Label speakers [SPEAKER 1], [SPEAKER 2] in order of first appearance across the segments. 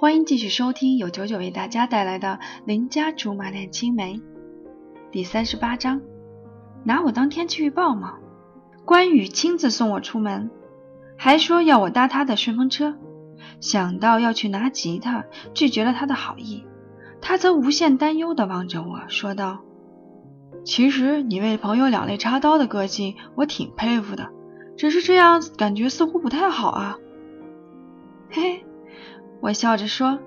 [SPEAKER 1] 欢迎继续收听由九九为大家带来的《邻家竹马恋青梅》第三十八章。拿我当天气预报吗？关羽亲自送我出门，还说要我搭他的顺风车。想到要去拿吉他，拒绝了他的好意，他则无限担忧地望着我说道：“其实你为朋友两肋插刀的个性，我挺佩服的。只是这样感觉似乎不太好啊。”嘿嘿。我笑着说：“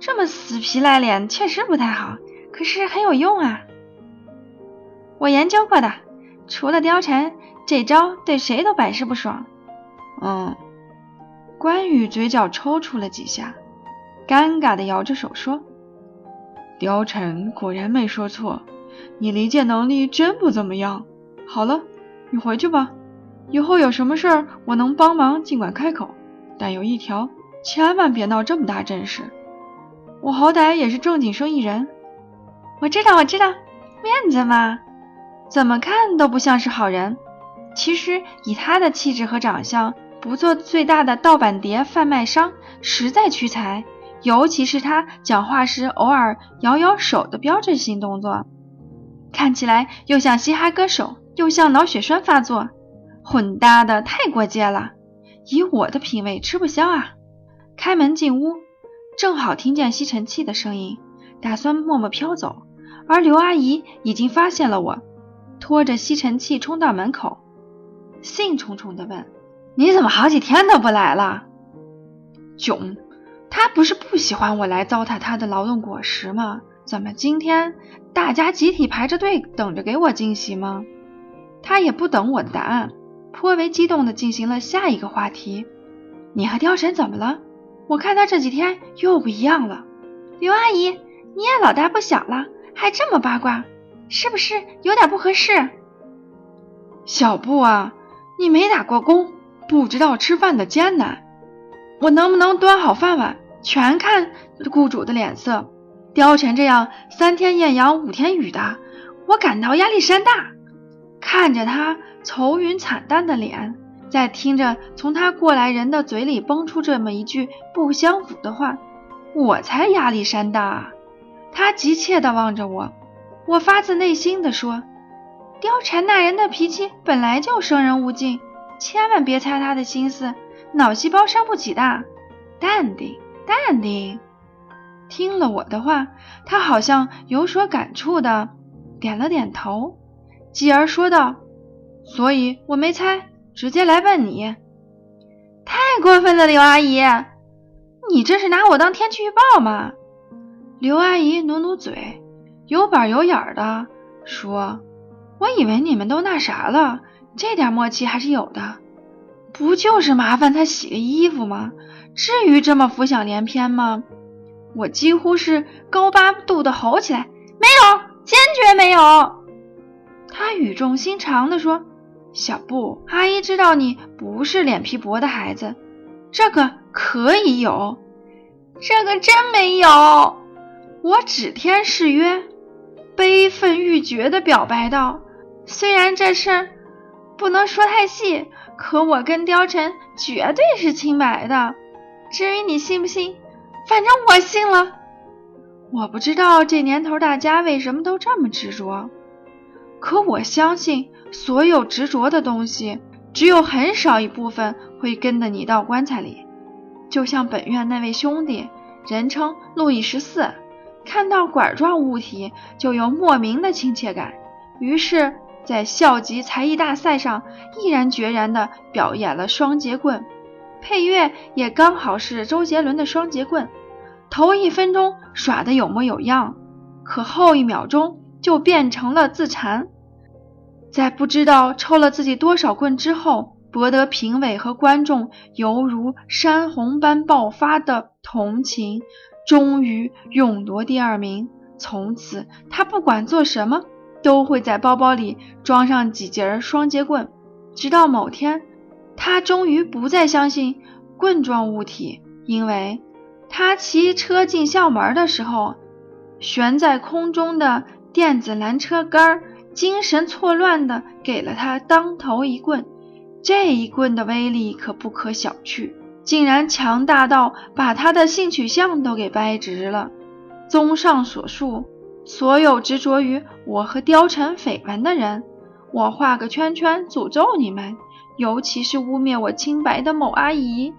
[SPEAKER 1] 这么死皮赖脸确实不太好，可是很有用啊！我研究过的，除了貂蝉，这招对谁都百试不爽。”嗯，关羽嘴角抽搐了几下，尴尬的摇着手说：“貂蝉果然没说错，你离间能力真不怎么样。好了，你回去吧，以后有什么事儿我能帮忙尽管开口，但有一条。”千万别闹这么大阵势，我好歹也是正经生意人。我知道，我知道，面子嘛，怎么看都不像是好人。其实以他的气质和长相，不做最大的盗版碟贩卖商实在屈才。尤其是他讲话时偶尔摇摇手的标志性动作，看起来又像嘻哈歌手，又像脑血栓发作，混搭的太过界了。以我的品味，吃不消啊。开门进屋，正好听见吸尘器的声音，打算默默飘走。而刘阿姨已经发现了我，拖着吸尘器冲到门口，兴冲冲地问：“你怎么好几天都不来了？”囧，他不是不喜欢我来糟蹋他的劳动果实吗？怎么今天大家集体排着队等着给我惊喜吗？他也不等我的答案，颇为激动地进行了下一个话题：“你和貂蝉怎么了？”我看他这几天又不一样了，刘阿姨，你也老大不小了，还这么八卦，是不是有点不合适？小布啊，你没打过工，不知道吃饭的艰难。我能不能端好饭碗，全看雇主的脸色。貂蝉这样三天艳阳五天雨的，我感到压力山大。看着他愁云惨淡的脸。在听着从他过来人的嘴里蹦出这么一句不相符的话，我才压力山大啊。他急切地望着我，我发自内心地说：“貂蝉那人的脾气本来就生人勿近，千万别猜他的心思，脑细胞伤不起的。淡定，淡定。”听了我的话，他好像有所感触的点了点头，继而说道：“所以我没猜。”直接来问你，太过分了，刘阿姨，你这是拿我当天气预报吗？刘阿姨努努嘴，有板有眼的说：“我以为你们都那啥了，这点默契还是有的。不就是麻烦他洗个衣服吗？至于这么浮想联翩吗？”我几乎是高八度的吼起来：“没有，坚决没有！”他语重心长的说。小布阿姨知道你不是脸皮薄的孩子，这个可以有，这个真没有。我指天誓约，悲愤欲绝的表白道：“虽然这事儿不能说太细，可我跟貂蝉绝对是清白的。至于你信不信，反正我信了。我不知道这年头大家为什么都这么执着，可我相信。”所有执着的东西，只有很少一部分会跟着你到棺材里。就像本院那位兄弟，人称路易十四，看到管状物体就有莫名的亲切感，于是，在校级才艺大赛上毅然决然地表演了双节棍，配乐也刚好是周杰伦的《双节棍》。头一分钟耍得有模有样，可后一秒钟就变成了自残。在不知道抽了自己多少棍之后，博得评委和观众犹如山洪般爆发的同情，终于勇夺第二名。从此，他不管做什么，都会在包包里装上几节双节棍。直到某天，他终于不再相信棍状物体，因为他骑车进校门的时候，悬在空中的电子拦车杆儿。精神错乱的给了他当头一棍，这一棍的威力可不可小觑。竟然强大到把他的性取向都给掰直了。综上所述，所有执着于我和貂蝉绯闻的人，我画个圈圈诅咒你们，尤其是污蔑我清白的某阿姨。